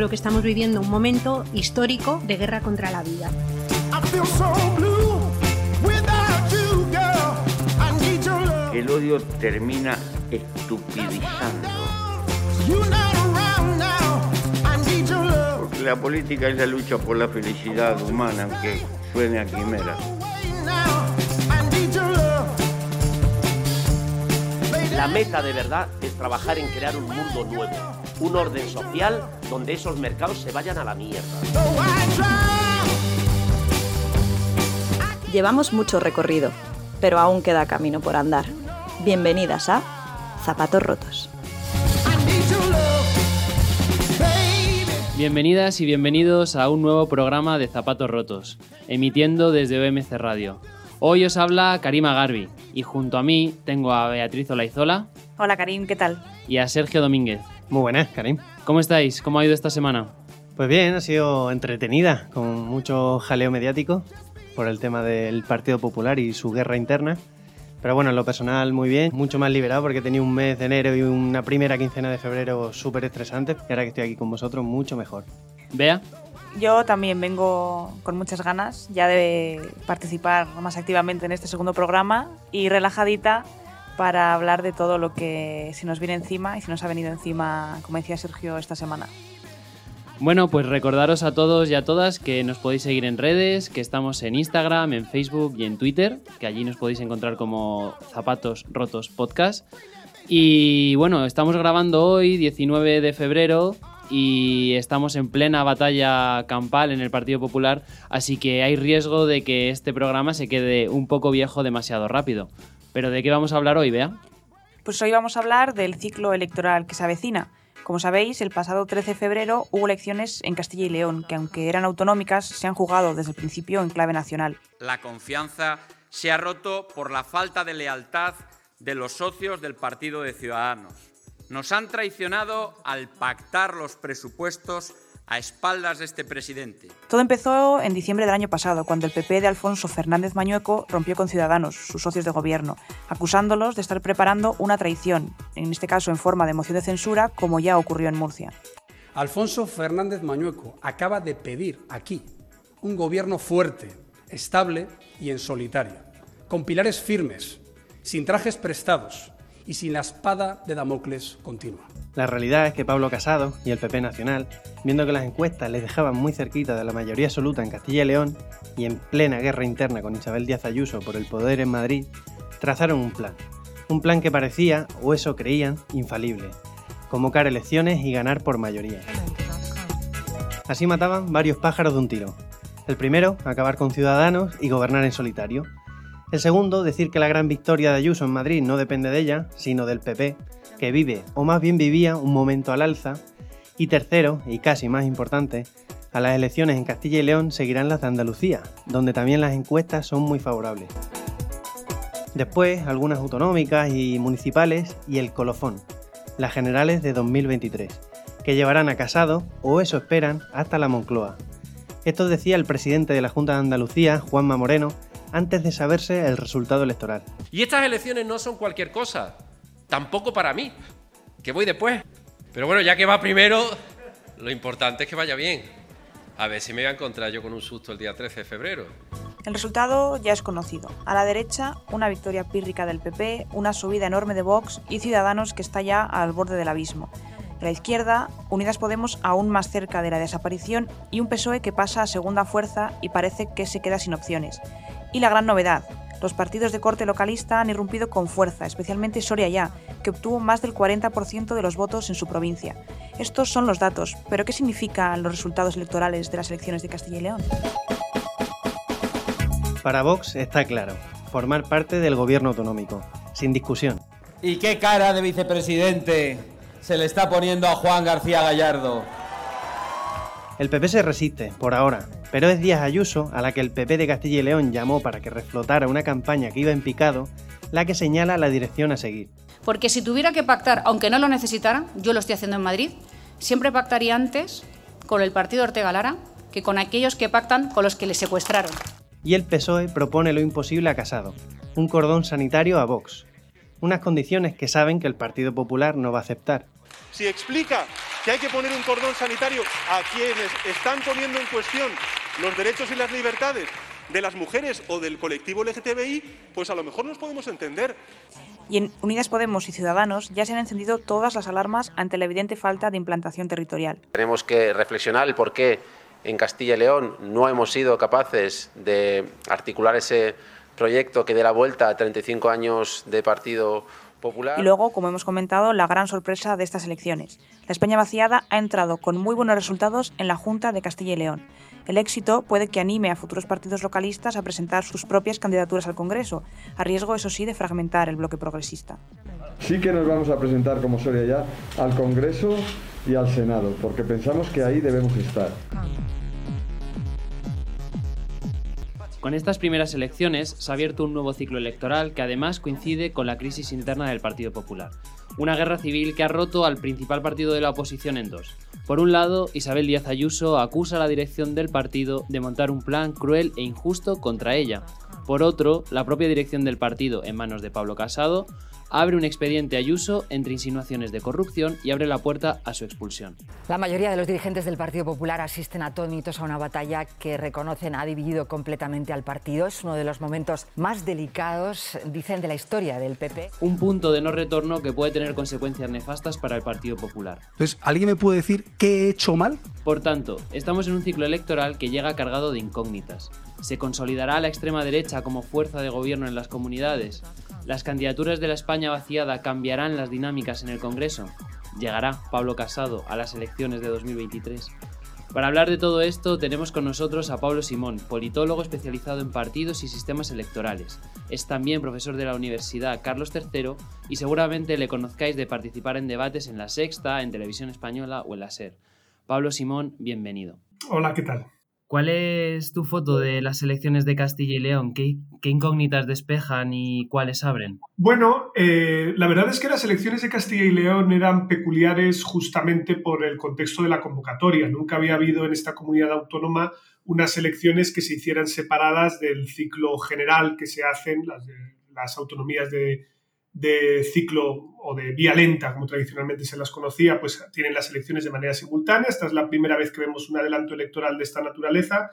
creo que estamos viviendo un momento histórico de guerra contra la vida. El odio termina estupidizando. Porque la política es la lucha por la felicidad humana, aunque suene a quimera. La meta de verdad es trabajar en crear un mundo nuevo, un orden social donde esos mercados se vayan a la mierda. Llevamos mucho recorrido, pero aún queda camino por andar. Bienvenidas a Zapatos Rotos. Bienvenidas y bienvenidos a un nuevo programa de Zapatos Rotos, emitiendo desde OMC Radio. Hoy os habla Karima Garbi y junto a mí tengo a Beatriz Olaizola. Hola Karim, ¿qué tal? Y a Sergio Domínguez. Muy buenas, Karim. ¿Cómo estáis? ¿Cómo ha ido esta semana? Pues bien, ha sido entretenida, con mucho jaleo mediático por el tema del Partido Popular y su guerra interna. Pero bueno, en lo personal muy bien, mucho más liberado porque tenía un mes de enero y una primera quincena de febrero súper estresante. Y ahora que estoy aquí con vosotros, mucho mejor. Bea. Yo también vengo con muchas ganas ya de participar más activamente en este segundo programa y relajadita para hablar de todo lo que se nos viene encima y se nos ha venido encima, como decía Sergio, esta semana. Bueno, pues recordaros a todos y a todas que nos podéis seguir en redes, que estamos en Instagram, en Facebook y en Twitter, que allí nos podéis encontrar como Zapatos Rotos Podcast. Y bueno, estamos grabando hoy, 19 de febrero, y estamos en plena batalla campal en el Partido Popular, así que hay riesgo de que este programa se quede un poco viejo demasiado rápido. Pero ¿de qué vamos a hablar hoy, Bea? Pues hoy vamos a hablar del ciclo electoral que se avecina. Como sabéis, el pasado 13 de febrero hubo elecciones en Castilla y León, que aunque eran autonómicas, se han jugado desde el principio en clave nacional. La confianza se ha roto por la falta de lealtad de los socios del Partido de Ciudadanos. Nos han traicionado al pactar los presupuestos a espaldas de este presidente. Todo empezó en diciembre del año pasado, cuando el PP de Alfonso Fernández Mañueco rompió con Ciudadanos, sus socios de gobierno, acusándolos de estar preparando una traición, en este caso en forma de moción de censura, como ya ocurrió en Murcia. Alfonso Fernández Mañueco acaba de pedir aquí un gobierno fuerte, estable y en solitario, con pilares firmes, sin trajes prestados y sin la espada de Damocles continua. La realidad es que Pablo Casado y el PP Nacional, viendo que las encuestas les dejaban muy cerquita de la mayoría absoluta en Castilla y León y en plena guerra interna con Isabel Díaz Ayuso por el poder en Madrid, trazaron un plan. Un plan que parecía, o eso creían, infalible. Convocar elecciones y ganar por mayoría. Así mataban varios pájaros de un tiro. El primero, acabar con Ciudadanos y gobernar en solitario. El segundo, decir que la gran victoria de Ayuso en Madrid no depende de ella, sino del PP, que vive, o más bien vivía, un momento al alza. Y tercero, y casi más importante, a las elecciones en Castilla y León seguirán las de Andalucía, donde también las encuestas son muy favorables. Después, algunas autonómicas y municipales y el colofón, las generales de 2023, que llevarán a Casado, o eso esperan, hasta la Moncloa. Esto decía el presidente de la Junta de Andalucía, Juanma Moreno, antes de saberse el resultado electoral. Y estas elecciones no son cualquier cosa, tampoco para mí, que voy después. Pero bueno, ya que va primero, lo importante es que vaya bien. A ver si me voy a encontrar yo con un susto el día 13 de febrero. El resultado ya es conocido. A la derecha, una victoria pírrica del PP, una subida enorme de Vox y Ciudadanos que está ya al borde del abismo. A la izquierda, Unidas Podemos aún más cerca de la desaparición y un PSOE que pasa a segunda fuerza y parece que se queda sin opciones. Y la gran novedad, los partidos de corte localista han irrumpido con fuerza, especialmente Soria Ya, que obtuvo más del 40% de los votos en su provincia. Estos son los datos, pero ¿qué significan los resultados electorales de las elecciones de Castilla y León? Para Vox está claro, formar parte del gobierno autonómico, sin discusión. ¿Y qué cara de vicepresidente se le está poniendo a Juan García Gallardo? El PP se resiste, por ahora, pero es Díaz Ayuso, a la que el PP de Castilla y León llamó para que reflotara una campaña que iba en picado, la que señala la dirección a seguir. Porque si tuviera que pactar, aunque no lo necesitara, yo lo estoy haciendo en Madrid, siempre pactaría antes con el partido Ortega Lara que con aquellos que pactan con los que le secuestraron. Y el PSOE propone lo imposible a Casado, un cordón sanitario a Vox, unas condiciones que saben que el Partido Popular no va a aceptar. Si explica que hay que poner un cordón sanitario a quienes están poniendo en cuestión los derechos y las libertades de las mujeres o del colectivo LGTBI, pues a lo mejor nos podemos entender. Y en Unidas Podemos y Ciudadanos ya se han encendido todas las alarmas ante la evidente falta de implantación territorial. Tenemos que reflexionar el por qué en Castilla y León no hemos sido capaces de articular ese proyecto que dé la vuelta a 35 años de partido popular. Y luego, como hemos comentado, la gran sorpresa de estas elecciones. La España vaciada ha entrado con muy buenos resultados en la Junta de Castilla y León. El éxito puede que anime a futuros partidos localistas a presentar sus propias candidaturas al Congreso, a riesgo, eso sí, de fragmentar el bloque progresista. Sí que nos vamos a presentar como Soria ya al Congreso y al Senado, porque pensamos que ahí debemos estar. Con estas primeras elecciones se ha abierto un nuevo ciclo electoral que además coincide con la crisis interna del Partido Popular. Una guerra civil que ha roto al principal partido de la oposición en dos. Por un lado, Isabel Díaz Ayuso acusa a la dirección del partido de montar un plan cruel e injusto contra ella. Por otro, la propia dirección del partido, en manos de Pablo Casado, abre un expediente Ayuso entre insinuaciones de corrupción y abre la puerta a su expulsión. La mayoría de los dirigentes del Partido Popular asisten atónitos a una batalla que reconocen ha dividido completamente al partido. Es uno de los momentos más delicados, dicen, de la historia del PP. Un punto de no retorno que puede tener consecuencias nefastas para el Partido Popular. Entonces, ¿alguien me puede decir qué he hecho mal? Por tanto, estamos en un ciclo electoral que llega cargado de incógnitas. ¿Se consolidará la extrema derecha como fuerza de gobierno en las comunidades? ¿Las candidaturas de la España vaciada cambiarán las dinámicas en el Congreso? ¿Llegará Pablo Casado a las elecciones de 2023? Para hablar de todo esto tenemos con nosotros a Pablo Simón, politólogo especializado en partidos y sistemas electorales. Es también profesor de la Universidad Carlos III y seguramente le conozcáis de participar en debates en La Sexta, en Televisión Española o en la SER. Pablo Simón, bienvenido. Hola, ¿qué tal? ¿Cuál es tu foto de las elecciones de Castilla y León? ¿Qué, incógnitas despejan y cuáles abren? Bueno, eh, la verdad es que las elecciones de Castilla y León eran peculiares justamente por el contexto de la convocatoria. Nunca había habido en esta comunidad autónoma unas elecciones que se hicieran separadas del ciclo general que se hacen las, las autonomías de, de ciclo o de vía lenta, como tradicionalmente se las conocía, pues tienen las elecciones de manera simultánea. Esta es la primera vez que vemos un adelanto electoral de esta naturaleza.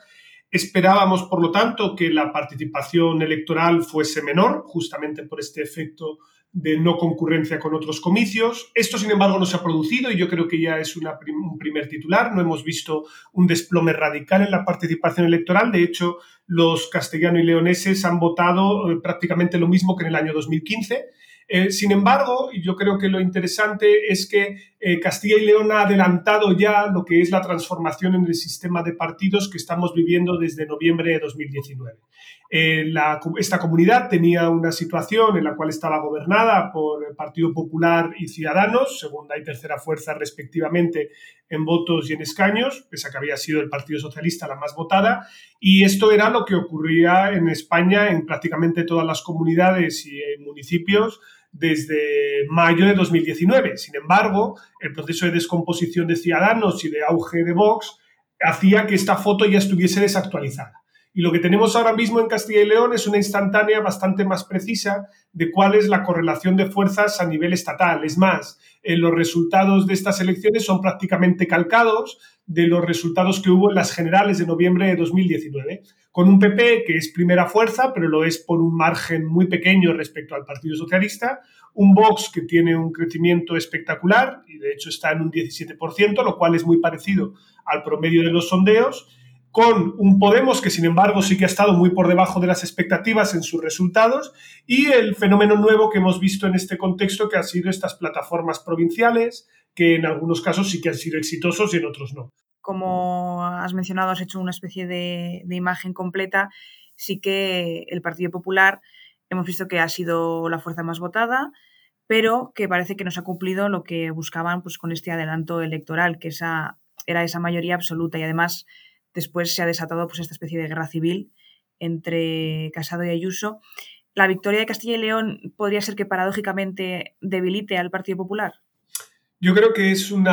Esperábamos, por lo tanto, que la participación electoral fuese menor, justamente por este efecto de no concurrencia con otros comicios. Esto, sin embargo, no se ha producido y yo creo que ya es un primer titular. No hemos visto un desplome radical en la participación electoral. De hecho, los castellanos y leoneses han votado eh, prácticamente lo mismo que en el año 2015 eh, sin embargo, yo creo que lo interesante es que eh, Castilla y León ha adelantado ya lo que es la transformación en el sistema de partidos que estamos viviendo desde noviembre de 2019. Eh, esta comunidad tenía una situación en la cual estaba gobernada por el Partido Popular y Ciudadanos, segunda y tercera fuerza respectivamente en votos y en escaños, pese a que había sido el Partido Socialista la más votada, y esto era lo que ocurría en España en prácticamente todas las comunidades y municipios desde mayo de 2019. Sin embargo, el proceso de descomposición de Ciudadanos y de auge de Vox hacía que esta foto ya estuviese desactualizada. Y lo que tenemos ahora mismo en Castilla y León es una instantánea bastante más precisa de cuál es la correlación de fuerzas a nivel estatal. Es más, eh, los resultados de estas elecciones son prácticamente calcados de los resultados que hubo en las generales de noviembre de 2019, con un PP que es primera fuerza, pero lo es por un margen muy pequeño respecto al Partido Socialista, un Vox que tiene un crecimiento espectacular y de hecho está en un 17%, lo cual es muy parecido al promedio de los sondeos, con un Podemos que sin embargo sí que ha estado muy por debajo de las expectativas en sus resultados y el fenómeno nuevo que hemos visto en este contexto que han sido estas plataformas provinciales que en algunos casos sí que han sido exitosos y en otros no. Como has mencionado, has hecho una especie de, imagen completa. Sí que el Partido Popular hemos visto que ha sido la fuerza más votada, pero que parece que no se ha cumplido lo que buscaban pues, con este adelanto electoral, que esa, era esa mayoría absoluta y además Después se ha desatado pues, esta especie de guerra civil entre Casado y Ayuso. ¿La victoria de Castilla y León podría ser que paradójicamente debilite al Partido Popular? Yo creo que es un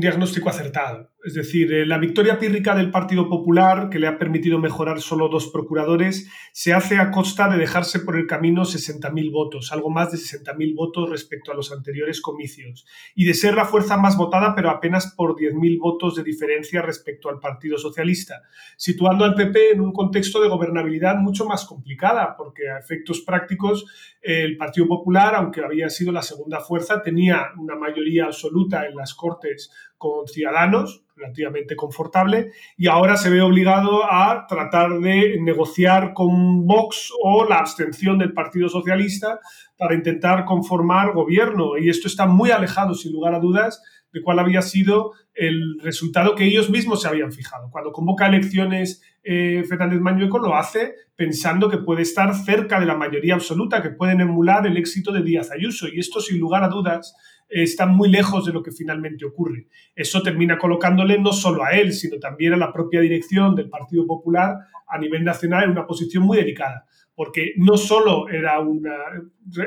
diagnóstico acertado. Es decir, eh, la victoria pírrica del Partido Popular, que le ha permitido mejorar solo dos procuradores, se hace a costa de dejarse por el camino 60.000 votos, algo más de 60.000 votos respecto a los anteriores comicios, y de ser la fuerza más votada, pero apenas por 10.000 votos de diferencia respecto al Partido Socialista, situando al PP en un contexto de gobernabilidad mucho más complicada, porque a efectos prácticos el Partido Popular, aunque había sido la segunda fuerza, tenía una mayoría absoluta en las Cortes con Ciudadanos, relativamente confortable, y ahora se ve obligado a tratar de negociar con Vox o la abstención del Partido Socialista para intentar conformar gobierno. Y esto está muy alejado, sin lugar a dudas, de cuál había sido el resultado que ellos mismos se habían fijado. Cuando convoca elecciones eh, Fernández Mañueco lo hace pensando que puede estar cerca de la mayoría absoluta, que pueden emular el éxito de Díaz Ayuso. Y esto, sin lugar a dudas, está muy lejos de lo que finalmente ocurre. Eso termina colocándole no solo a él, sino también a la propia dirección del Partido Popular a nivel nacional en una posición muy delicada porque no solo era una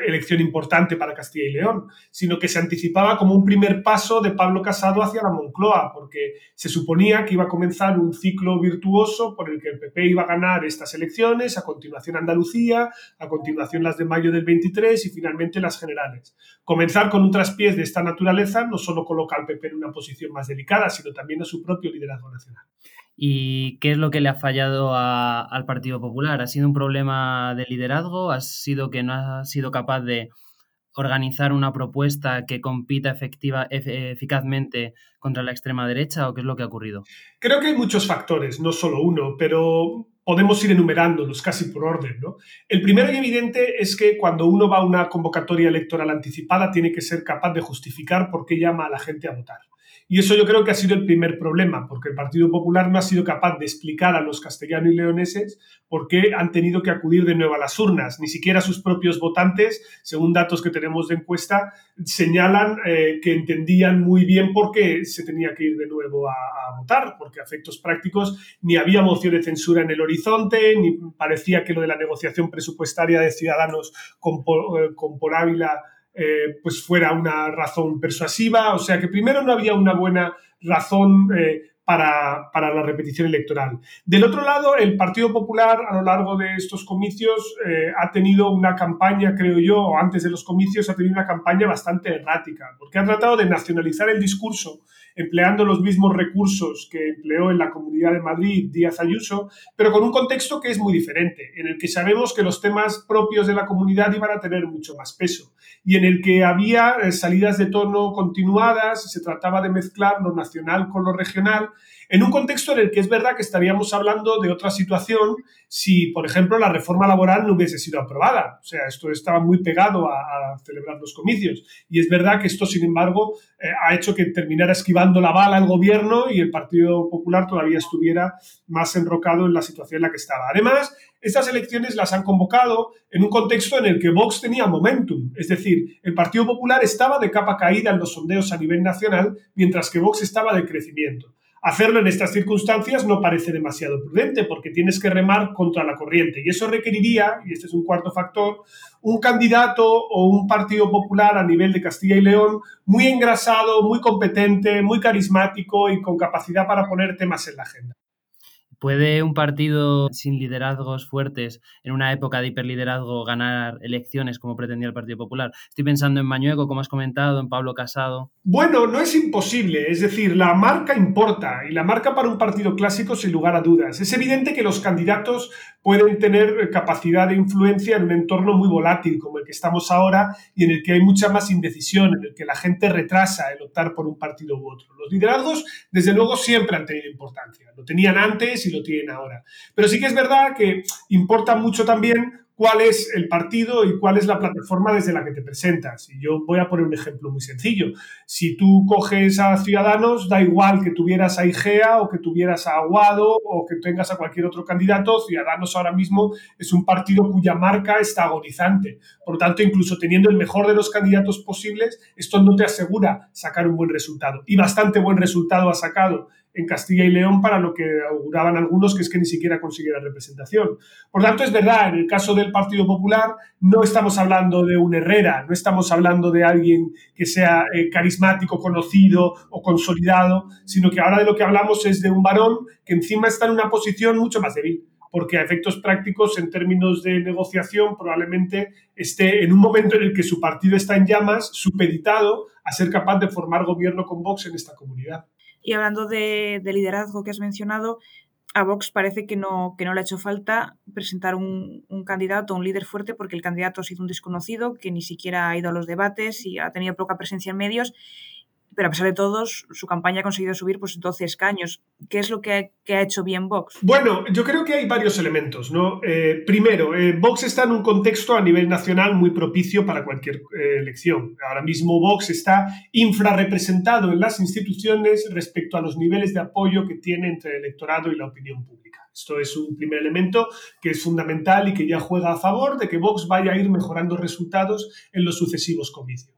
elección importante para Castilla y León, sino que se anticipaba como un primer paso de Pablo Casado hacia la Moncloa, porque se suponía que iba a comenzar un ciclo virtuoso por el que el PP iba a ganar estas elecciones, a continuación Andalucía, a continuación las de mayo del 23 y finalmente las generales. Comenzar con un traspiés de esta naturaleza no solo coloca al PP en una posición más delicada, sino también a su propio liderazgo nacional. ¿Y qué es lo que le ha fallado al Partido Popular? ¿Ha sido un problema de liderazgo? ¿Ha sido que no ha sido capaz de organizar una propuesta que compita efectiva, eficazmente contra la extrema derecha o qué es lo que ha ocurrido? Creo que hay muchos factores, no solo uno, pero podemos ir enumerándolos casi por orden. ¿no? El primero y evidente es que cuando uno va a una convocatoria electoral anticipada tiene que ser capaz de justificar por qué llama a la gente a votar. Y eso yo creo que ha sido el primer problema, porque el Partido Popular no ha sido capaz de explicar a los castellanos y leoneses por qué han tenido que acudir de nuevo a las urnas. Ni siquiera sus propios votantes, según datos que tenemos de encuesta, señalan eh, que entendían muy bien por qué se tenía que ir de nuevo a, votar, porque a efectos prácticos ni había moción de censura en el horizonte, ni parecía que lo de la negociación presupuestaria de Ciudadanos con, eh, con por Ávila eh, pues fuera una razón persuasiva. O sea que primero no había una buena razón eh, para, la repetición electoral. Del otro lado, el Partido Popular a lo largo de estos comicios eh, ha tenido una campaña, creo yo, o antes de los comicios ha tenido una campaña bastante errática, porque ha tratado de nacionalizar el discurso empleando los mismos recursos que empleó en la Comunidad de Madrid Díaz Ayuso, pero con un contexto que es muy diferente, en el que sabemos que los temas propios de la comunidad iban a tener mucho más peso y en el que había eh, salidas de tono continuadas, se trataba de mezclar lo nacional con lo regional en un contexto en el que es verdad que estaríamos hablando de otra situación si, por ejemplo, la reforma laboral no hubiese sido aprobada. O sea, esto estaba muy pegado a, celebrar los comicios. Y es verdad que esto, sin embargo, eh, ha hecho que terminara esquivando la bala el gobierno y el Partido Popular todavía estuviera más enrocado en la situación en la que estaba. Además, estas elecciones las han convocado en un contexto en el que Vox tenía momentum. Es decir, el Partido Popular estaba de capa caída en los sondeos a nivel nacional, mientras que Vox estaba de crecimiento. Hacerlo en estas circunstancias no parece demasiado prudente porque tienes que remar contra la corriente y eso requeriría, y este es un cuarto factor, un candidato o un partido popular a nivel de Castilla y León muy engrasado, muy competente, muy carismático y con capacidad para poner temas en la agenda. ¿Puede un partido sin liderazgos fuertes en una época de hiperliderazgo ganar elecciones como pretendía el Partido Popular? Estoy pensando en Mañueco, como has comentado, en Pablo Casado. Bueno, no es imposible. Es decir, la marca importa y la marca para un partido clásico sin lugar a dudas. Es evidente que los candidatos pueden tener capacidad de influencia en un entorno muy volátil como el que estamos ahora y en el que hay mucha más indecisión, en el que la gente retrasa el optar por un partido u otro. Los liderazgos, desde luego, siempre han tenido importancia. Lo tenían antes y lo tienen ahora. Pero sí que es verdad que importa mucho también cuál es el partido y cuál es la plataforma desde la que te presentas. Y yo voy a poner un ejemplo muy sencillo. Si tú coges a Ciudadanos, da igual que tuvieras a Igea o que tuvieras a Aguado o que tengas a cualquier otro candidato, Ciudadanos ahora mismo es un partido cuya marca está agonizante. Por lo tanto, incluso teniendo el mejor de los candidatos posibles, esto no te asegura sacar un buen resultado. Y bastante buen resultado ha sacado en Castilla y León para lo que auguraban algunos, que es que ni siquiera consiguiera representación. Por tanto, es verdad, en el caso del Partido Popular no estamos hablando de un Herrera, no estamos hablando de alguien que sea eh, carismático, conocido o consolidado, sino que ahora de lo que hablamos es de un varón que encima está en una posición mucho más débil porque a efectos prácticos, en términos de negociación, probablemente esté en un momento en el que su partido está en llamas, supeditado a ser capaz de formar gobierno con Vox en esta comunidad. Y hablando de, liderazgo que has mencionado, a Vox parece que no, que no le ha hecho falta presentar un, un, candidato, un líder fuerte, porque el candidato ha sido un desconocido que ni siquiera ha ido a los debates y ha tenido poca presencia en medios pero a pesar de todo, su campaña ha conseguido subir pues, 12 escaños. ¿Qué es lo que, ha hecho bien Vox? Bueno, yo creo que hay varios elementos. ¿no? Eh, primero, eh, Vox está en un contexto a nivel nacional muy propicio para cualquier eh, elección. Ahora mismo Vox está infrarrepresentado en las instituciones respecto a los niveles de apoyo que tiene entre el electorado y la opinión pública. Esto es un primer elemento que es fundamental y que ya juega a favor de que Vox vaya a ir mejorando resultados en los sucesivos comicios.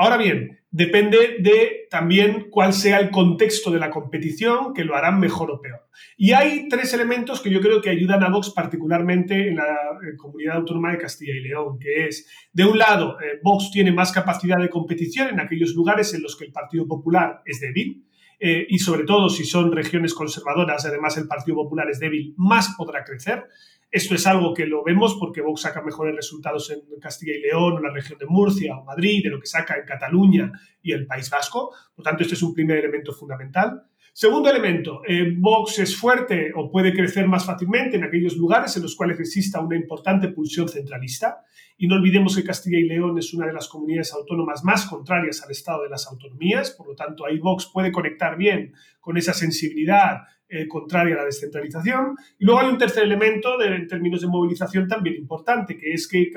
Ahora bien, depende de también cuál sea el contexto de la competición, que lo harán mejor o peor. Y hay tres elementos que yo creo que ayudan a Vox particularmente en la comunidad autónoma de Castilla y León, que es, de un lado, eh, Vox tiene más capacidad de competición en aquellos lugares en los que el Partido Popular es débil. Eh, y sobre todo si son regiones conservadoras, además el Partido Popular es débil, más podrá crecer. Esto es algo que lo vemos porque Vox saca mejores resultados en Castilla y León, en la región de Murcia o Madrid, de lo que saca en Cataluña y el País Vasco. Por tanto, este es un primer elemento fundamental. Segundo elemento, eh, Vox es fuerte o puede crecer más fácilmente en aquellos lugares en los cuales exista una importante pulsión centralista. Y no olvidemos que Castilla y León es una de las comunidades autónomas más contrarias al Estado de las autonomías, por lo tanto ahí Vox puede conectar bien con esa sensibilidad eh, contraria a la descentralización. Y luego hay un tercer elemento en términos de movilización también importante, que es que eh,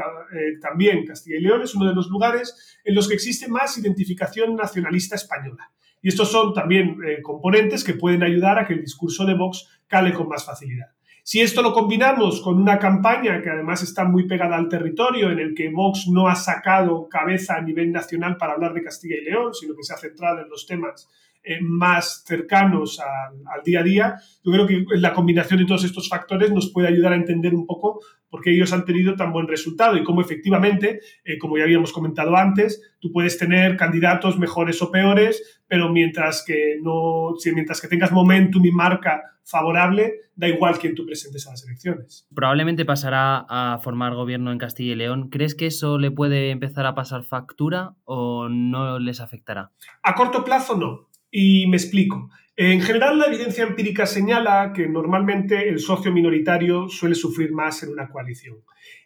también Castilla y León es uno de los lugares en los que existe más identificación nacionalista española. Y estos son también eh, componentes que pueden ayudar a que el discurso de Vox cale con más facilidad. Si esto lo combinamos con una campaña que además está muy pegada al territorio, en el que Vox no ha sacado cabeza a nivel nacional para hablar de Castilla y León, sino que se ha centrado en los temas eh, más cercanos al, día a día, yo creo que la combinación de todos estos factores nos puede ayudar a entender un poco por qué ellos han tenido tan buen resultado y cómo efectivamente, eh, como ya habíamos comentado antes, tú puedes tener candidatos mejores o peores, pero mientras que, no, mientras que tengas momentum y marca favorable, da igual quién tú presentes a las elecciones. Probablemente pasará a formar gobierno en Castilla y León. ¿Crees que eso le puede empezar a pasar factura o no les afectará? A corto plazo no. Y me explico. En general, la evidencia empírica señala que normalmente el socio minoritario suele sufrir más en una coalición.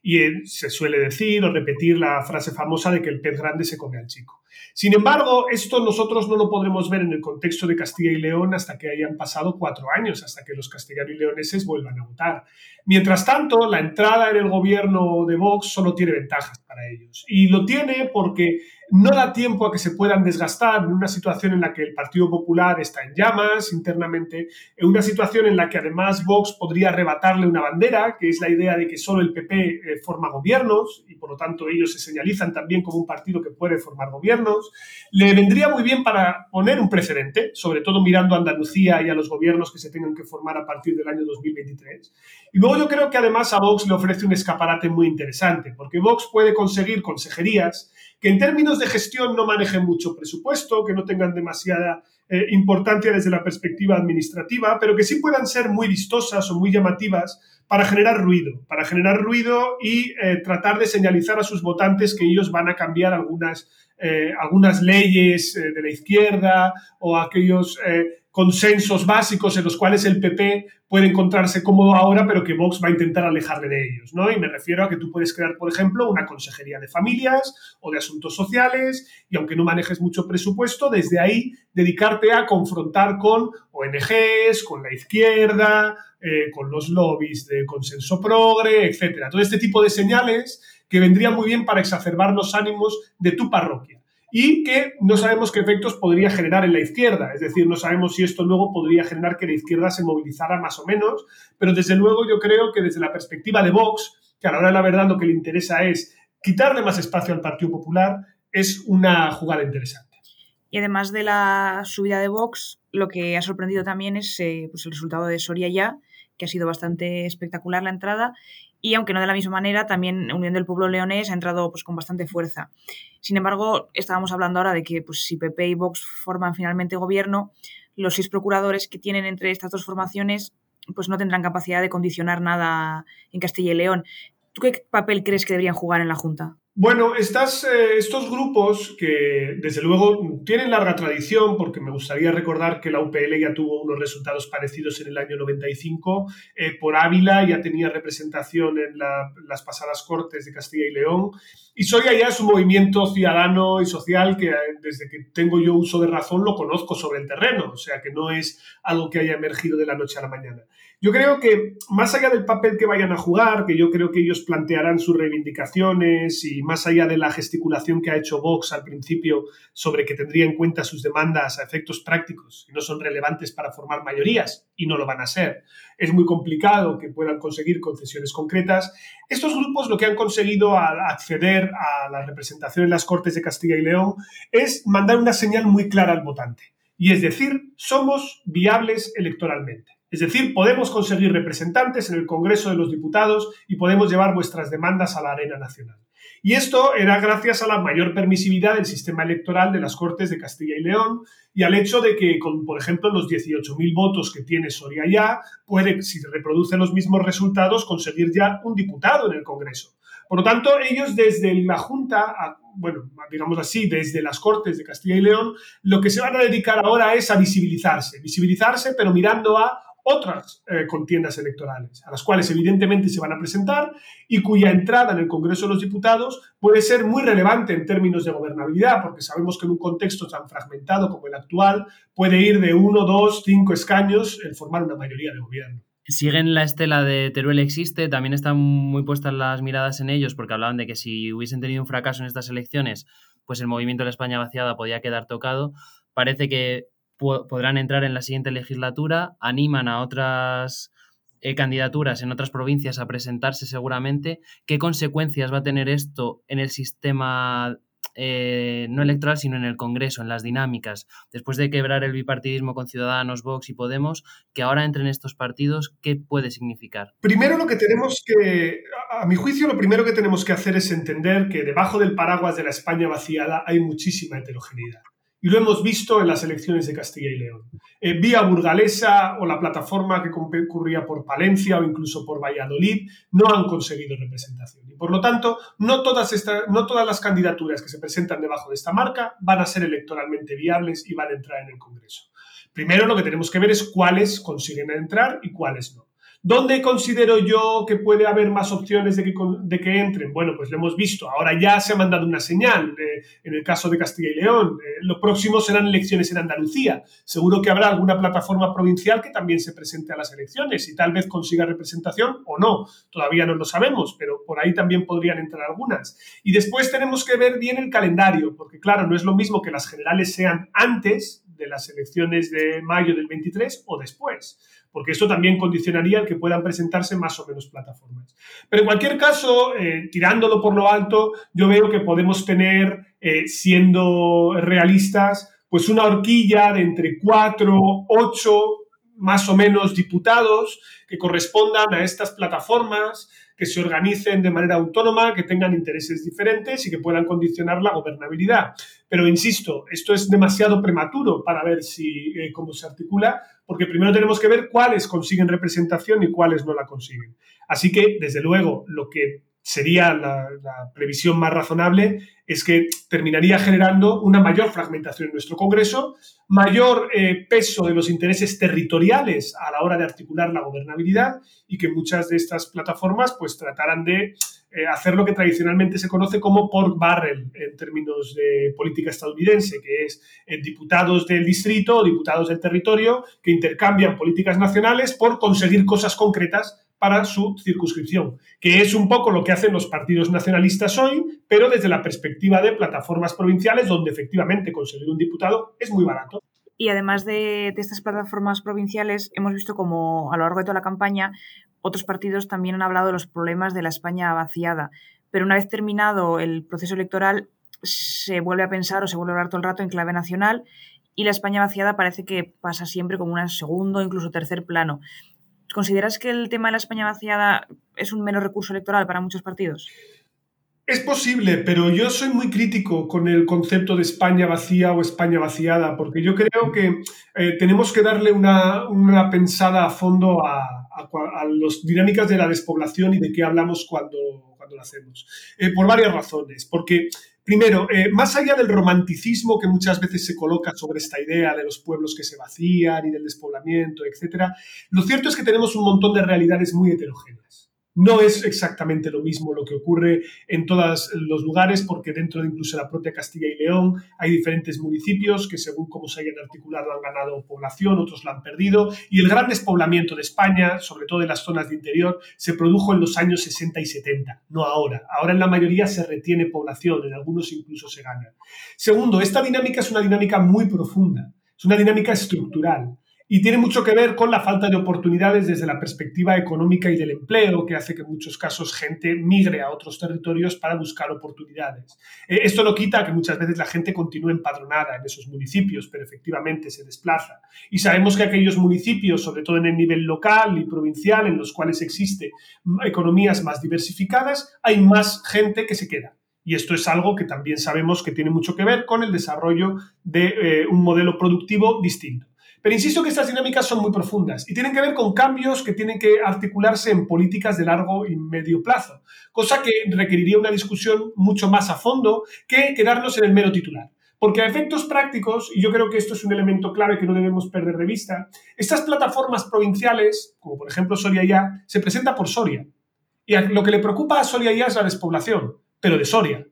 Y se suele decir o repetir la frase famosa de que el pez grande se come al chico. Sin embargo, esto nosotros no lo podremos ver en el contexto de Castilla y León hasta que hayan pasado cuatro años, hasta que los castellanos y leoneses vuelvan a votar. Mientras tanto, la entrada en el gobierno de Vox solo tiene ventajas para ellos. Y lo tiene porque no da tiempo a que se puedan desgastar en una situación en la que el Partido Popular está en llamas internamente, en una situación en la que además Vox podría arrebatarle una bandera, que es la idea de que solo el PP eh, forma gobiernos y por lo tanto ellos se señalizan también como un partido que puede formar Le vendría muy bien para poner un precedente, sobre todo mirando a Andalucía y a los gobiernos que se tengan que formar a partir del año 2023. Y luego yo creo que además a Vox le ofrece un escaparate muy interesante, porque Vox puede conseguir consejerías que en términos de gestión no manejen mucho presupuesto, que no tengan demasiada eh, importancia desde la perspectiva administrativa, pero que sí puedan ser muy vistosas o muy llamativas para generar ruido, para generar ruido y eh, tratar de señalizar a sus votantes que ellos van a cambiar algunas, eh, algunas leyes de la izquierda o aquellos consensos básicos en los cuales el PP puede encontrarse cómodo ahora, pero que Vox va a intentar alejarle de ellos, ¿no? Y me refiero a que tú puedes crear, por ejemplo, una consejería de familias o de asuntos sociales y aunque no manejes mucho presupuesto, desde ahí dedicarte a confrontar con ONGs, con la izquierda, eh, con los lobbies de consenso progre, etcétera. Todo este tipo de señales que vendrían muy bien para exacerbar los ánimos de tu parroquia y que no sabemos qué efectos podría generar en la izquierda. Es decir, no sabemos si esto luego podría generar que la izquierda se movilizara más o menos, pero desde luego yo creo que desde la perspectiva de Vox, que a la hora de la verdad lo que le interesa es quitarle más espacio al Partido Popular, es una jugada interesante. Y además de la subida de Vox, lo que ha sorprendido también es eh, pues el resultado de Soria ya, que ha sido bastante espectacular la entrada. Y aunque no de la misma manera, también Unión del Pueblo Leonés ha entrado pues, con bastante fuerza. Sin embargo, estábamos hablando ahora de que pues, si PP y Vox forman finalmente gobierno, los seis procuradores que tienen entre estas dos formaciones pues no tendrán capacidad de condicionar nada en Castilla y León. ¿Tú qué papel crees que deberían jugar en la Junta? Bueno, estas, eh, estos grupos que desde luego tienen larga tradición, porque me gustaría recordar que la UPL ya tuvo unos resultados parecidos en el año 95, eh, por Ávila ya tenía representación en las pasadas Cortes de Castilla y León, y Soria ya es un movimiento ciudadano y social que eh, desde que tengo yo uso de razón lo conozco sobre el terreno, o sea que no es algo que haya emergido de la noche a la mañana. Yo creo que más allá del papel que vayan a jugar, que yo creo que ellos plantearán sus reivindicaciones y más allá de la gesticulación que ha hecho Vox al principio sobre que tendría en cuenta sus demandas a efectos prácticos y no son relevantes para formar mayorías y no lo van a ser, es muy complicado que puedan conseguir concesiones concretas. Estos grupos lo que han conseguido al acceder a la representación en las Cortes de Castilla y León es mandar una señal muy clara al votante y es decir, somos viables electoralmente. Es decir, podemos conseguir representantes en el Congreso de los Diputados y podemos llevar vuestras demandas a la arena nacional. Y esto era gracias a la mayor permisividad del sistema electoral de las Cortes de Castilla y León y al hecho de que, con, por ejemplo, los 18.000 votos que tiene Soria ya, puede, si reproduce los mismos resultados, conseguir ya un diputado en el Congreso. Por lo tanto, ellos desde la Junta, bueno, digamos así, desde las Cortes de Castilla y León, lo que se van a dedicar ahora es a visibilizarse, visibilizarse, pero mirando a otras eh, contiendas electorales, a las cuales evidentemente se van a presentar y cuya entrada en el Congreso de los Diputados puede ser muy relevante en términos de gobernabilidad, porque sabemos que en un contexto tan fragmentado como el actual puede ir de uno, dos, cinco escaños el formar una mayoría de gobierno. Siguen la estela de Teruel existe, también están muy puestas las miradas en ellos, porque hablaban de que si hubiesen tenido un fracaso en estas elecciones, pues el movimiento de la España vaciada podía quedar tocado. Parece que podrán entrar en la siguiente legislatura, animan a otras eh, candidaturas en otras provincias a presentarse seguramente. ¿Qué consecuencias va a tener esto en el sistema eh, no electoral, sino en el Congreso, en las dinámicas? Después de quebrar el bipartidismo con Ciudadanos, Vox y Podemos, que ahora entren estos partidos, ¿qué puede significar? Primero lo que tenemos que, a mi juicio, lo primero que tenemos que hacer es entender que debajo del paraguas de la España vaciada hay muchísima heterogeneidad. Y lo hemos visto en las elecciones de Castilla y León. Eh, vía Burgalesa o la plataforma que concurría por Palencia o incluso por Valladolid no han conseguido representación. Y por lo tanto, no todas, no todas las candidaturas que se presentan debajo de esta marca van a ser electoralmente viables y van a entrar en el Congreso. Primero lo que tenemos que ver es cuáles consiguen entrar y cuáles no. ¿Dónde considero yo que puede haber más opciones de que, entren? Bueno, pues lo hemos visto. Ahora ya se ha mandado una señal. en el caso de Castilla y León, eh, lo próximo serán elecciones en Andalucía. Seguro que habrá alguna plataforma provincial que también se presente a las elecciones y tal vez consiga representación o no. Todavía no lo sabemos, pero por ahí también podrían entrar algunas. Y después tenemos que ver bien el calendario, porque claro, no es lo mismo que las generales sean antes de las elecciones de mayo del 23 o después porque esto también condicionaría el que puedan presentarse más o menos plataformas. Pero en cualquier caso, eh, tirándolo por lo alto, yo veo que podemos tener, eh, siendo realistas, pues una horquilla de entre cuatro, ocho, más o menos diputados que correspondan a estas plataformas, que se organicen de manera autónoma, que tengan intereses diferentes y que puedan condicionar la gobernabilidad. Pero insisto, esto es demasiado prematuro para ver si eh, cómo se articula, porque primero tenemos que ver cuáles consiguen representación y cuáles no la consiguen. Así que, desde luego, lo que sería la, previsión más razonable es que terminaría generando una mayor fragmentación en nuestro Congreso, mayor eh, peso de los intereses territoriales a la hora de articular la gobernabilidad y que muchas de estas plataformas pues trataran de eh, hacer lo que tradicionalmente se conoce como pork barrel en términos de política estadounidense, que es eh, diputados del distrito o diputados del territorio que intercambian políticas nacionales por conseguir cosas concretas para su circunscripción, que es un poco lo que hacen los partidos nacionalistas hoy, pero desde la perspectiva de plataformas provinciales, donde efectivamente conseguir un diputado es muy barato. Y además de, estas plataformas provinciales, hemos visto como a lo largo de toda la campaña otros partidos también han hablado de los problemas de la España vaciada. Pero una vez terminado el proceso electoral, se vuelve a pensar o se vuelve a hablar todo el rato en clave nacional y la España vaciada parece que pasa siempre como un segundo, incluso tercer plano. ¿Consideras que el tema de la España vaciada es un menos recurso electoral para muchos partidos? Es posible, pero yo soy muy crítico con el concepto de España vacía o España vaciada, porque yo creo que eh, tenemos que darle una, pensada a fondo a, las dinámicas de la despoblación y de qué hablamos cuando, cuando lo hacemos. Eh, por varias razones. Porque Primero, eh, más allá del romanticismo que muchas veces se coloca sobre esta idea de los pueblos que se vacían y del despoblamiento, etc., lo cierto es que tenemos un montón de realidades muy heterogéneas. No es exactamente lo mismo lo que ocurre en todos los lugares, porque dentro de incluso la propia Castilla y León hay diferentes municipios que según cómo se hayan articulado han ganado población, otros la han perdido, y el gran despoblamiento de España, sobre todo en las zonas de interior, se produjo en los años 60 y 70, no ahora. Ahora en la mayoría se retiene población, en algunos incluso se gana. Segundo, esta dinámica es una dinámica muy profunda, es una dinámica estructural. Y tiene mucho que ver con la falta de oportunidades desde la perspectiva económica y del empleo, que hace que en muchos casos gente migre a otros territorios para buscar oportunidades. Eh, esto no quita que muchas veces la gente continúe empadronada en esos municipios, pero efectivamente se desplaza. Y sabemos que aquellos municipios, sobre todo en el nivel local y provincial, en los cuales existen economías más diversificadas, hay más gente que se queda. Y esto es algo que también sabemos que tiene mucho que ver con el desarrollo de eh, un modelo productivo distinto. Pero insisto que estas dinámicas son muy profundas y tienen que ver con cambios que tienen que articularse en políticas de largo y medio plazo, cosa que requeriría una discusión mucho más a fondo que quedarnos en el mero titular. Porque a efectos prácticos, y yo creo que esto es un elemento clave que no debemos perder de vista, estas plataformas provinciales, como por ejemplo Soria Ya, se presenta por Soria. Y lo que le preocupa a Soria Ya es la despoblación, pero de Soria.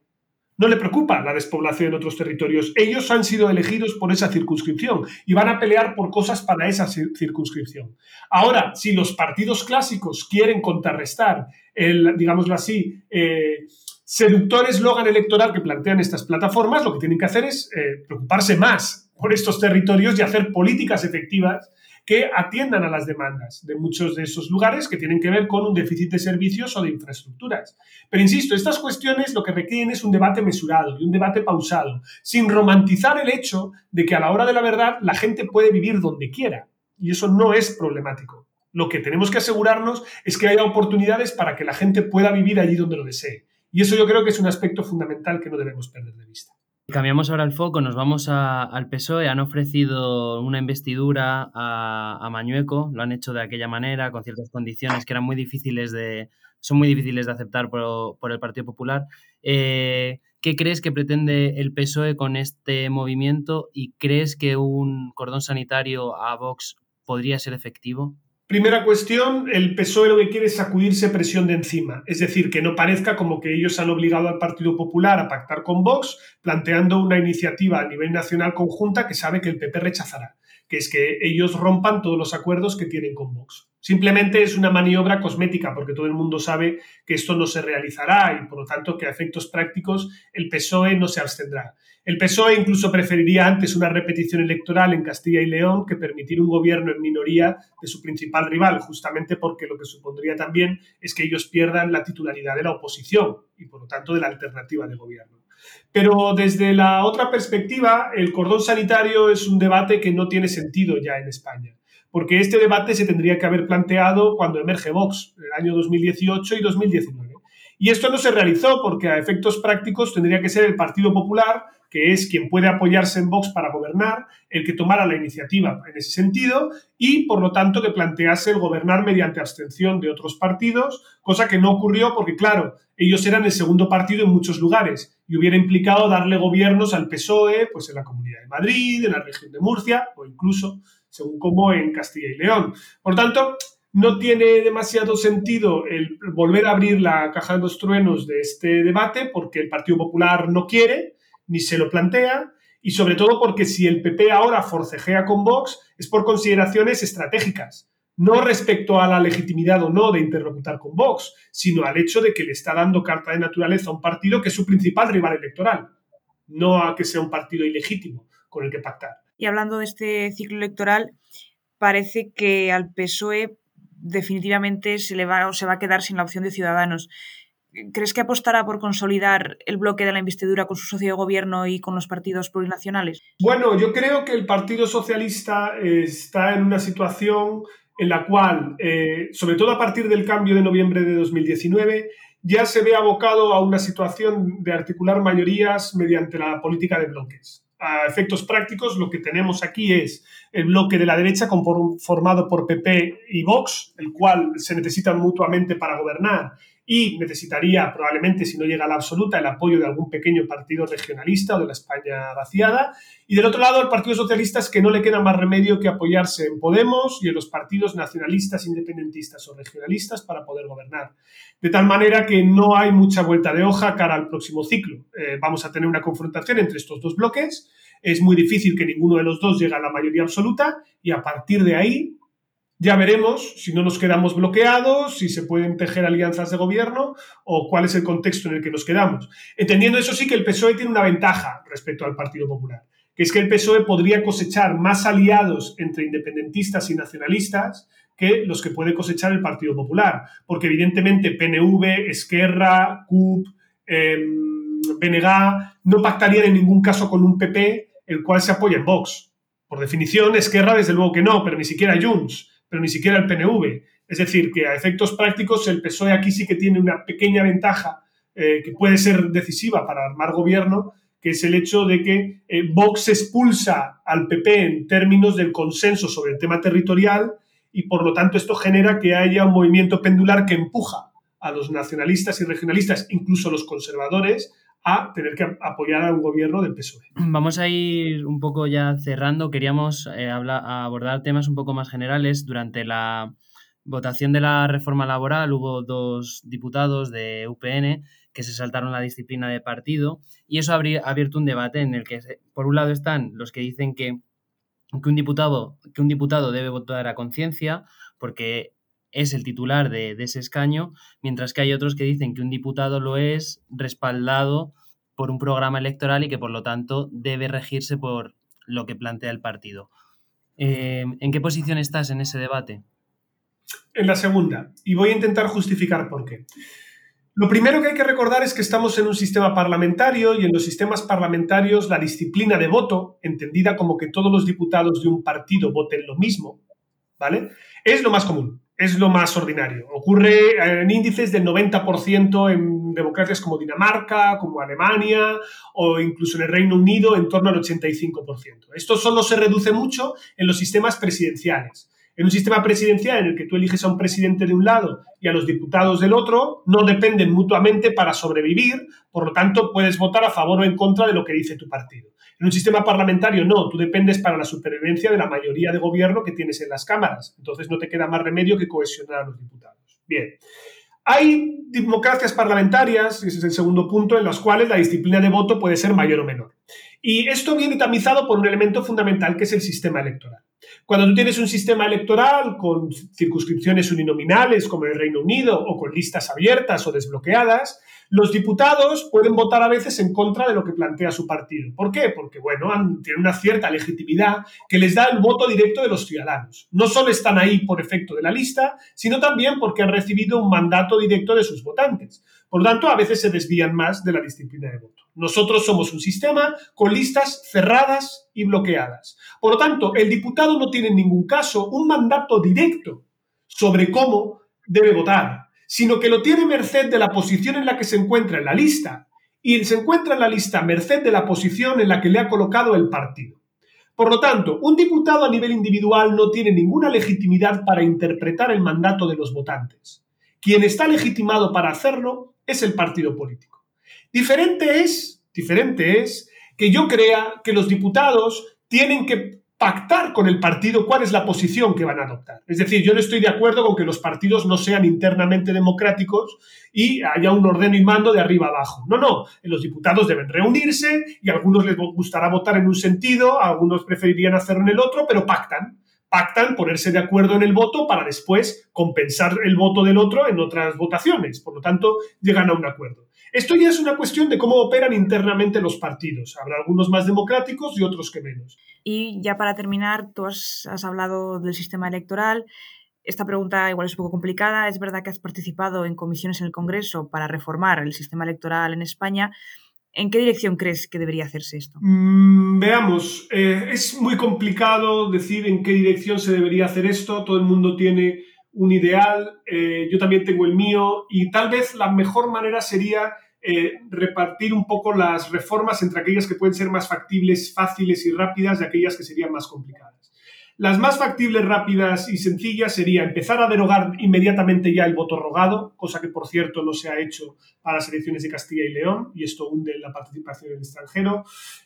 No le preocupa la despoblación en otros territorios. Ellos han sido elegidos por esa circunscripción y van a pelear por cosas para esa circunscripción. Ahora, si los partidos clásicos quieren contrarrestar el, digámoslo así, eh, seductor eslogan electoral que plantean estas plataformas, lo que tienen que hacer es eh, preocuparse más por estos territorios y hacer políticas efectivas que atiendan a las demandas de muchos de esos lugares que tienen que ver con un déficit de servicios o de infraestructuras. Pero insisto, estas cuestiones lo que requieren es un debate mesurado y un debate pausado, sin romantizar el hecho de que a la hora de la verdad la gente puede vivir donde quiera. Y eso no es problemático. Lo que tenemos que asegurarnos es que haya oportunidades para que la gente pueda vivir allí donde lo desee. Y eso yo creo que es un aspecto fundamental que no debemos perder de vista. Cambiamos ahora el foco, nos vamos al PSOE. Han ofrecido una investidura a, Mañueco, lo han hecho de aquella manera, con ciertas condiciones que eran muy difíciles de, son muy difíciles de aceptar por, el Partido Popular. Eh, ¿Qué crees que pretende el PSOE con este movimiento y crees que un cordón sanitario a Vox podría ser efectivo? Primera cuestión, el PSOE lo que quiere es sacudirse presión de encima, es decir, que no parezca como que ellos han obligado al Partido Popular a pactar con Vox, planteando una iniciativa a nivel nacional conjunta que sabe que el PP rechazará, que es que ellos rompan todos los acuerdos que tienen con Vox. Simplemente es una maniobra cosmética, porque todo el mundo sabe que esto no se realizará y por lo tanto que a efectos prácticos el PSOE no se abstendrá. El PSOE incluso preferiría antes una repetición electoral en Castilla y León que permitir un gobierno en minoría de su principal rival, justamente porque lo que supondría también es que ellos pierdan la titularidad de la oposición y por lo tanto de la alternativa de gobierno. Pero desde la otra perspectiva, el cordón sanitario es un debate que no tiene sentido ya en España, porque este debate se tendría que haber planteado cuando emerge Vox, en el año 2018 y 2019. Y esto no se realizó porque a efectos prácticos tendría que ser el Partido Popular que es quien puede apoyarse en Vox para gobernar, el que tomara la iniciativa en ese sentido y, por lo tanto, que plantease el gobernar mediante abstención de otros partidos, cosa que no ocurrió porque, claro, ellos eran el segundo partido en muchos lugares y hubiera implicado darle gobiernos al PSOE, pues en la Comunidad de Madrid, en la región de Murcia o incluso, según como, en Castilla y León. Por tanto, no tiene demasiado sentido el volver a abrir la caja de los truenos de este debate porque el Partido Popular no quiere, ni se lo plantea, y sobre todo porque si el PP ahora forcejea con Vox es por consideraciones estratégicas, no respecto a la legitimidad o no de interlocutar con Vox, sino al hecho de que le está dando carta de naturaleza a un partido que es su principal rival electoral, no a que sea un partido ilegítimo con el que pactar. Y hablando de este ciclo electoral, parece que al PSOE definitivamente se le va, o se va a quedar sin la opción de Ciudadanos. ¿Crees que apostará por consolidar el bloque de la investidura con su socio de gobierno y con los partidos plurinacionales? Bueno, yo creo que el Partido Socialista está en una situación en la cual, eh, sobre todo a partir del cambio de noviembre de 2019, ya se ve abocado a una situación de articular mayorías mediante la política de bloques. A efectos prácticos, lo que tenemos aquí es el bloque de la derecha formado por PP y Vox, el cual se necesitan mutuamente para gobernar y necesitaría probablemente, si no llega a la absoluta, el apoyo de algún pequeño partido regionalista o de la España vaciada. Y del otro lado, el Partido Socialista es que no le queda más remedio que apoyarse en Podemos y en los partidos nacionalistas, independentistas o regionalistas para poder gobernar. De tal manera que no hay mucha vuelta de hoja cara al próximo ciclo. Eh, vamos a tener una confrontación entre estos dos bloques. Es muy difícil que ninguno de los dos llegue a la mayoría absoluta y a partir de ahí ya veremos si no nos quedamos bloqueados, si se pueden tejer alianzas de gobierno o cuál es el contexto en el que nos quedamos. Entendiendo eso sí que el PSOE tiene una ventaja respecto al Partido Popular, que es que el PSOE podría cosechar más aliados entre independentistas y nacionalistas que los que puede cosechar el Partido Popular, porque evidentemente PNV, Esquerra, CUP, eh, no pactarían en ningún caso con un PP el cual se apoya en Vox. Por definición, Esquerra desde luego que no, pero ni siquiera Junts pero ni siquiera el PNV. Es decir, que a efectos prácticos el PSOE aquí sí que tiene una pequeña ventaja eh, que puede ser decisiva para armar gobierno, que es el hecho de que eh, Vox expulsa al PP en términos del consenso sobre el tema territorial y por lo tanto esto genera que haya un movimiento pendular que empuja a los nacionalistas y regionalistas, incluso los conservadores, a tener que apoyar a un gobierno del PSOE. Vamos a ir un poco ya cerrando. Queríamos eh, abordar temas un poco más generales. Durante la votación de la reforma laboral hubo dos diputados de UPN que se saltaron la disciplina de partido y eso ha abierto un debate en el que, por un lado, están los que dicen que, que, un, diputado, que un diputado debe votar a conciencia porque es el titular de, ese escaño, mientras que hay otros que dicen que un diputado lo es respaldado por un programa electoral y que por lo tanto debe regirse por lo que plantea el partido. Eh, ¿En qué posición estás en ese debate? En la segunda, y voy a intentar justificar por qué. Lo primero que hay que recordar es que estamos en un sistema parlamentario y en los sistemas parlamentarios la disciplina de voto, entendida como que todos los diputados de un partido voten lo mismo, ¿vale? Es lo más común es lo más ordinario. Ocurre en índices del 90% en democracias como Dinamarca, como Alemania o incluso en el Reino Unido en torno al 85%. Esto solo se reduce mucho en los sistemas presidenciales. En un sistema presidencial en el que tú eliges a un presidente de un lado y a los diputados del otro, no dependen mutuamente para sobrevivir, por lo tanto puedes votar a favor o en contra de lo que dice tu partido. En un sistema parlamentario no, tú dependes para la supervivencia de la mayoría de gobierno que tienes en las cámaras, entonces no te queda más remedio que cohesionar a los diputados. Bien. Hay democracias parlamentarias, ese es el segundo punto, en las cuales la disciplina de voto puede ser mayor o menor. Y esto viene tamizado por un elemento fundamental que es el sistema electoral. Cuando tú tienes un sistema electoral con circunscripciones uninominales como el Reino Unido o con listas abiertas o desbloqueadas, los diputados pueden votar a veces en contra de lo que plantea su partido. ¿Por qué? Porque, bueno, tienen una cierta legitimidad que les da el voto directo de los ciudadanos. No solo están ahí por efecto de la lista, sino también porque han recibido un mandato directo de sus votantes. Por lo tanto, a veces se desvían más de la disciplina de voto. Nosotros somos un sistema con listas cerradas y bloqueadas. Por lo tanto, el diputado no tiene en ningún caso un mandato directo sobre cómo debe votar sino que lo tiene merced de la posición en la que se encuentra en la lista y se encuentra en la lista merced de la posición en la que le ha colocado el partido. Por lo tanto, un diputado a nivel individual no tiene ninguna legitimidad para interpretar el mandato de los votantes. Quien está legitimado para hacerlo es el partido político. Diferente es, diferente es que yo crea que los diputados tienen que pactar con el partido cuál es la posición que van a adoptar. Es decir, yo no estoy de acuerdo con que los partidos no sean internamente democráticos y haya un orden y mando de arriba abajo. No, no, los diputados deben reunirse y a algunos les gustará votar en un sentido, a algunos preferirían hacerlo en el otro, pero pactan. Pactan ponerse de acuerdo en el voto para después compensar el voto del otro en otras votaciones. Por lo tanto, llegan a un acuerdo. Esto ya es una cuestión de cómo operan internamente los partidos. Habrá algunos más democráticos y otros que menos. Y ya para terminar, tú has, hablado del sistema electoral. Esta pregunta igual es un poco complicada. Es verdad que has participado en comisiones en el Congreso para reformar el sistema electoral en España. ¿En qué dirección crees que debería hacerse esto? Mm, veamos, eh, es muy complicado decir en qué dirección se debería hacer esto. Todo el mundo tiene un ideal, eh, yo también tengo el mío y tal vez la mejor manera sería eh, repartir un poco las reformas entre aquellas que pueden ser más factibles, fáciles y rápidas y aquellas que serían más complicadas. Las más factibles, rápidas y sencillas sería empezar a derogar inmediatamente ya el voto rogado, cosa que por cierto no se ha hecho para las elecciones de Castilla y León, y esto hunde la participación del extranjero.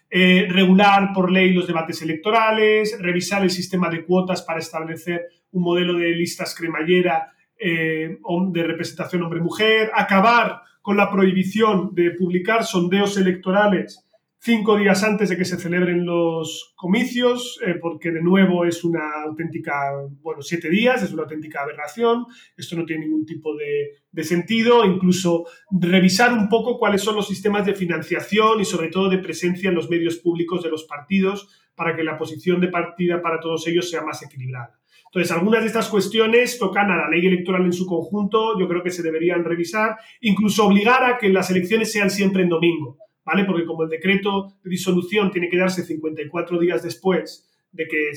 Eh, regular por ley los debates electorales, revisar el sistema de cuotas para establecer un modelo de listas cremallera eh, de representación hombre-mujer, acabar con la prohibición de publicar sondeos electorales cinco días antes de que se celebren los comicios, eh, porque de nuevo es una auténtica, bueno, siete días, es una auténtica aberración, esto no tiene ningún tipo de, de, sentido, incluso revisar un poco cuáles son los sistemas de financiación y sobre todo de presencia en los medios públicos de los partidos para que la posición de partida para todos ellos sea más equilibrada. Entonces, algunas de estas cuestiones tocan a la ley electoral en su conjunto, yo creo que se deberían revisar, incluso obligar a que las elecciones sean siempre en domingo ¿vale? Porque como el decreto de disolución tiene que darse 54 días después de que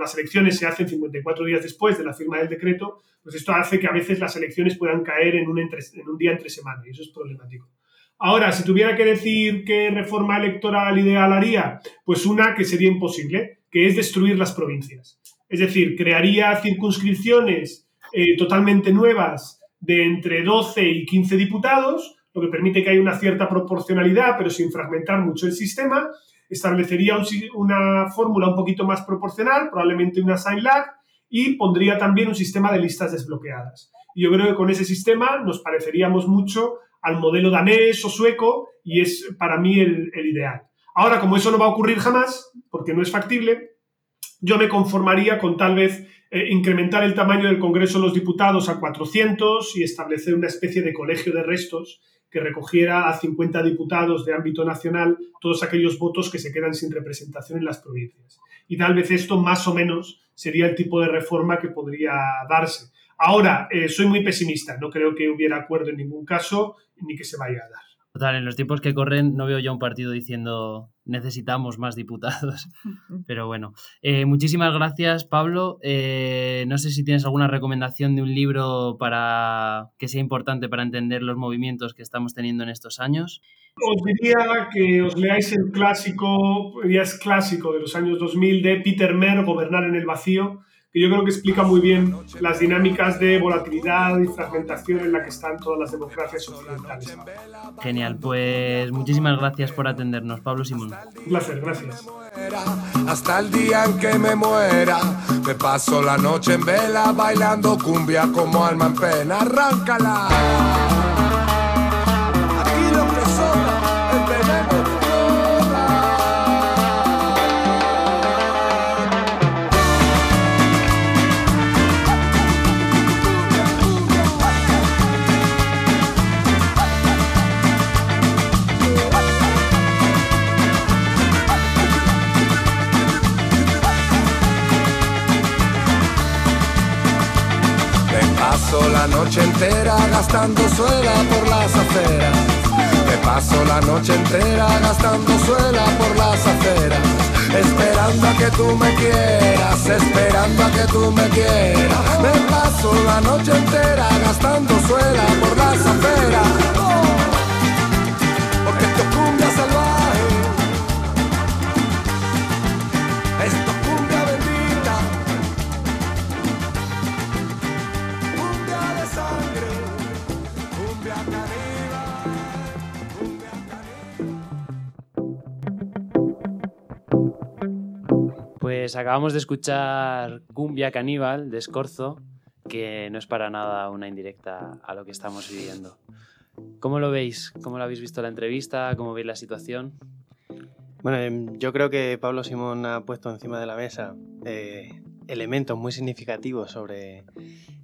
las elecciones se hacen 54 días después de la firma del decreto, pues esto hace que a veces las elecciones puedan caer en un, en un día entre semana y eso es problemático. Ahora, si tuviera que decir qué reforma electoral ideal haría, pues una que sería imposible, que es destruir las provincias. Es decir, crearía circunscripciones eh, totalmente nuevas de entre 12 y 15 diputados, lo que permite que haya una cierta proporcionalidad, pero sin fragmentar mucho el sistema. Establecería una fórmula un poquito más proporcional, probablemente una lag, y pondría también un sistema de listas desbloqueadas. Y yo creo que con ese sistema nos pareceríamos mucho al modelo danés o sueco y es para mí el, ideal. Ahora, como eso no va a ocurrir jamás, porque no es factible, yo me conformaría con tal vez eh, incrementar el tamaño del Congreso de los Diputados a 400 y establecer una especie de colegio de restos que recogiera a 50 diputados de ámbito nacional todos aquellos votos que se quedan sin representación en las provincias. Y tal vez esto más o menos sería el tipo de reforma que podría darse. Ahora, eh, soy muy pesimista, no creo que hubiera acuerdo en ningún caso ni que se vaya a dar. Total, en los tiempos que corren no veo ya un partido diciendo necesitamos más diputados. Pero bueno, eh, muchísimas gracias Pablo. Eh, no sé si tienes alguna recomendación de un libro para que sea importante para entender los movimientos que estamos teniendo en estos años. Os diría que os leáis el clásico, ya es clásico de los años 2000 de Peter Mer, Gobernar en el Vacío que yo creo que explica muy bien las dinámicas de volatilidad y fragmentación en la que están todas las democracias occidentales. Genial, pues muchísimas gracias por atendernos, Pablo Simón. Un placer, gracias. Hasta el día en que me muera, me paso la noche en vela bailando cumbia como alma en pena, arráncala. La noche entera gastando suela por las aceras. Me paso la noche entera gastando suela por las aceras. Esperando a que tú me quieras, esperando a que tú me quieras. Me paso la noche entera gastando suela por las aceras. Pues acabamos de escuchar Cumbia Caníbal de Escorzo, que no es para nada una indirecta a lo que estamos viviendo. ¿Cómo lo veis? ¿Cómo lo habéis visto la entrevista? ¿Cómo veis la situación? Bueno, em, yo creo que Pablo Simón ha puesto encima de la mesa eh, elementos muy significativos sobre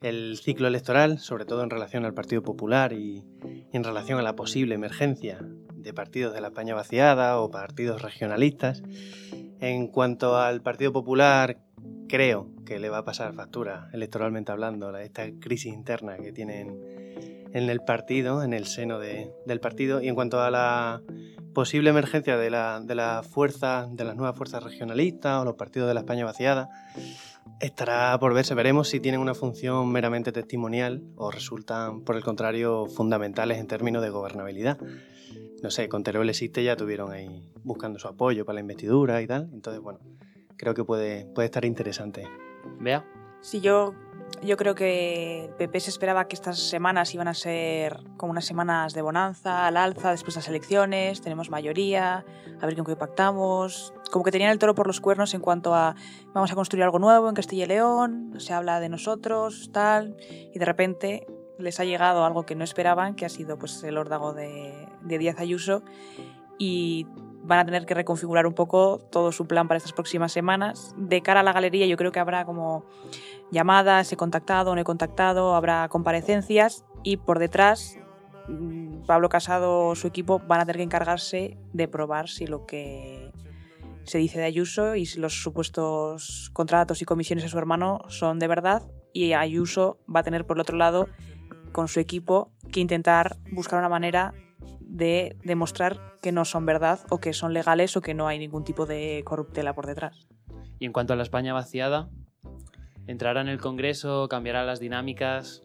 el ciclo electoral, sobre todo en relación al Partido Popular y en relación a la posible emergencia de partidos de la España vaciada o partidos regionalistas. En cuanto al Partido Popular, creo que le va a pasar factura, electoralmente hablando, esta crisis interna que tienen en el partido, en el seno del partido. Y en cuanto a la posible emergencia de la, de la fuerza, de las nuevas fuerzas regionalistas o los partidos de la España vaciada, estará por verse. Veremos si tienen una función meramente testimonial o resultan, por el contrario, fundamentales en términos de gobernabilidad. No sé, con Teruel existe ya tuvieron ahí buscando su apoyo para la investidura y tal. Entonces, bueno, creo que puede, puede estar interesante. Vea. Sí, yo, yo creo que el PP se esperaba que estas semanas iban a ser como unas semanas de bonanza, al alza, después de las elecciones, tenemos mayoría, a ver con qué pactamos. Como que tenían el toro por los cuernos en cuanto a vamos a construir algo nuevo en Castilla y León, se habla de nosotros, tal, y de repente les ha llegado algo que no esperaban, que ha sido pues el órdago de, de Díaz Ayuso, y van a tener que reconfigurar un poco todo su plan para estas próximas semanas. De cara a la galería yo creo que habrá como llamadas, he contactado, no he contactado, habrá comparecencias y por detrás mm, Pablo Casado su equipo van a tener que encargarse de probar si lo que se dice de Ayuso y si los supuestos contratos y comisiones de su hermano son de verdad y Ayuso va a tener por el otro lado con su equipo que intentar buscar una manera de demostrar que no son verdad o que son legales o que no hay ningún tipo de corruptela por detrás. Y en cuanto a la España vaciada, ¿entrará en el Congreso? ¿Cambiará las dinámicas?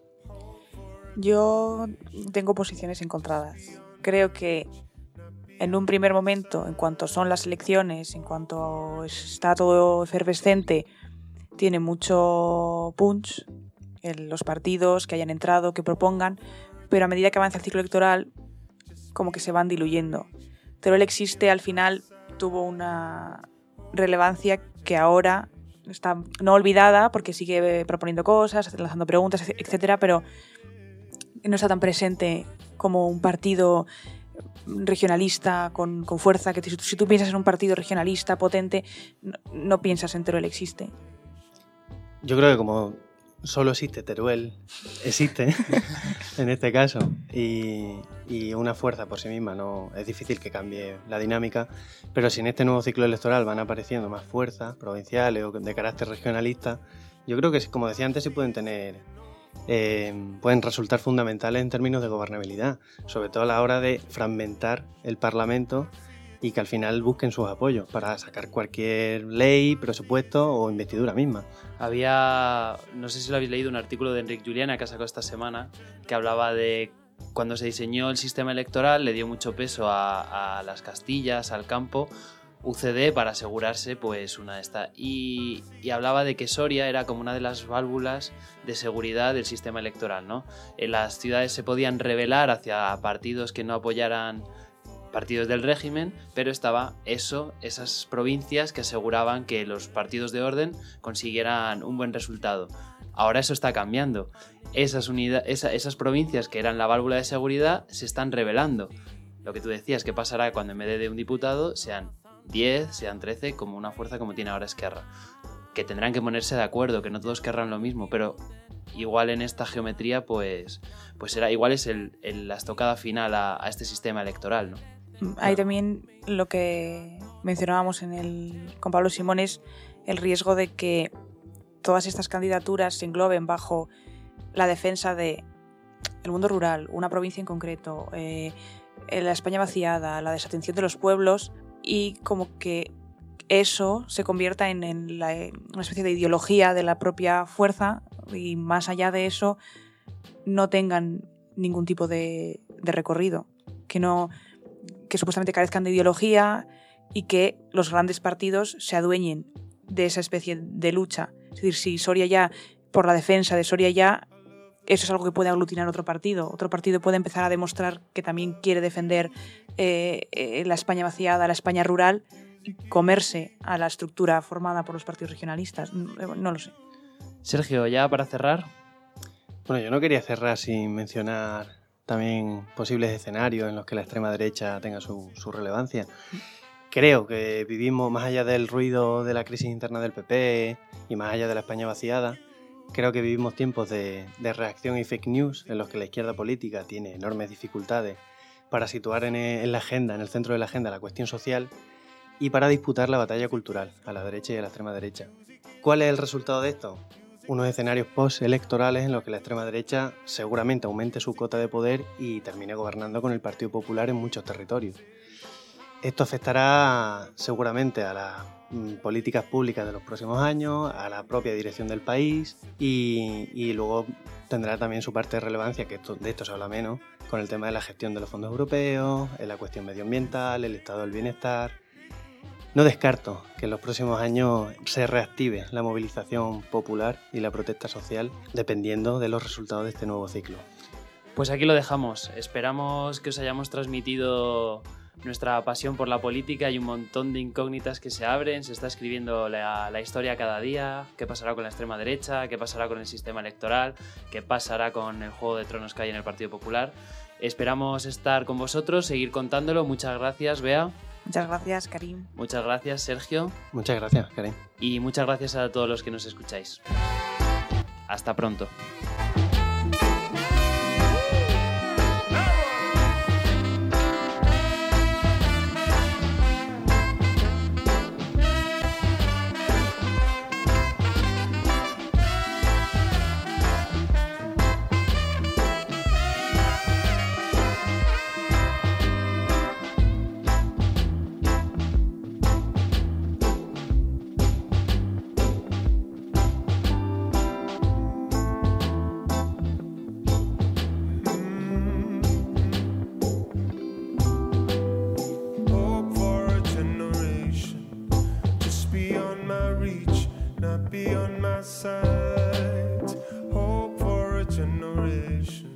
Yo tengo posiciones encontradas. Creo que en un primer momento, en cuanto son las elecciones, en cuanto está todo efervescente, tiene mucho punch los partidos que hayan entrado, que propongan, pero a medida que avanza el ciclo electoral, como que se van diluyendo. Teruel existe al final tuvo una relevancia que ahora está no olvidada porque sigue proponiendo cosas, lanzando preguntas, etcétera, pero no está tan presente como un partido regionalista con, con fuerza, que si tú, si tú, piensas en un partido regionalista potente, no, no piensas en Teruel existe. Yo creo que como solo existe Teruel, existe en este caso, y, y, una fuerza por sí misma, no es difícil que cambie la dinámica, pero si en este nuevo ciclo electoral van apareciendo más fuerzas provinciales o de carácter regionalista, yo creo que, como decía antes, sí pueden tener, eh, pueden resultar fundamentales en términos de gobernabilidad, sobre todo a la hora de fragmentar el Parlamento y que al final busquen sus apoyos para sacar cualquier ley, presupuesto o investidura misma. Había, no sé si lo habéis leído, un artículo de Enrique Juliana que ha sacado esta semana que hablaba de cuando se diseñó el sistema electoral le dio mucho peso a, a las Castillas, al campo, UCD para asegurarse pues una de estas y, y, hablaba de que Soria era como una de las válvulas de seguridad del sistema electoral, ¿no? En las ciudades se podían rebelar hacia partidos que no apoyaran partidos del régimen, pero estaba eso, esas provincias que aseguraban que los partidos de orden consiguieran un buen resultado. Ahora eso está cambiando. Esas, esa, esas provincias que eran la válvula de seguridad se están rebelando. Lo que tú decías, que pasará cuando en vez de un diputado sean 10, sean 13, como una fuerza como tiene ahora Esquerra. Que tendrán que ponerse de acuerdo, que no todos querrán lo mismo, pero igual en esta geometría, pues, pues será, igual es el, el, la estocada final a, a este sistema electoral, ¿no? Hay también lo que mencionábamos en el, con Pablo Simón es el riesgo de que todas estas candidaturas se engloben bajo la defensa de el mundo rural, una provincia en concreto, eh, la España vaciada, la desatención de los pueblos y como que eso se convierta en, en, la, en una especie de ideología de la propia fuerza y más allá de eso no tengan ningún tipo de, de recorrido, que no que supuestamente carezcan de ideología y que los grandes partidos se adueñen de esa especie de lucha. Es decir, si Soria ya, por la defensa de Soria ya, eso es algo que puede aglutinar otro partido. Otro partido puede empezar a demostrar que también quiere defender eh, eh, la España vaciada, la España rural, y comerse a la estructura formada por los partidos regionalistas. No, no lo sé. Sergio, ya para cerrar. Bueno, yo no quería cerrar sin mencionar también posibles escenarios en los que la extrema derecha tenga su, su, relevancia. Creo que vivimos, más allá del ruido de la crisis interna del PP y más allá de la España vaciada, creo que vivimos tiempos de, de reacción y fake news en los que la izquierda política tiene enormes dificultades para situar en, en, la agenda, en el centro de la agenda, la cuestión social y para disputar la batalla cultural a la derecha y a la extrema derecha. ¿Cuál es el resultado de esto? Unos escenarios post-electorales en los que la extrema derecha seguramente aumente su cota de poder y termine gobernando con el Partido Popular en muchos territorios. Esto afectará seguramente a las mm, políticas públicas de los próximos años, a la propia dirección del país y, luego tendrá también su parte de relevancia, que de esto se habla menos, con el tema de la gestión de los fondos europeos, en la cuestión medioambiental, el estado del bienestar. No descarto que en los próximos años se reactive la movilización popular y la protesta social dependiendo de los resultados de este nuevo ciclo. Pues aquí lo dejamos. Esperamos que os hayamos transmitido nuestra pasión por la política. Hay un montón de incógnitas que se abren, se está escribiendo la, historia cada día, qué pasará con la extrema derecha, qué pasará con el sistema electoral, qué pasará con el Juego de Tronos que hay en el Partido Popular. Esperamos estar con vosotros, seguir contándolo. Muchas gracias, Bea. Muchas gracias, Karim. Muchas gracias, Sergio. Muchas gracias, Karim. Y muchas gracias a todos los que nos escucháis. Hasta pronto. be on my side. Hope for a generation.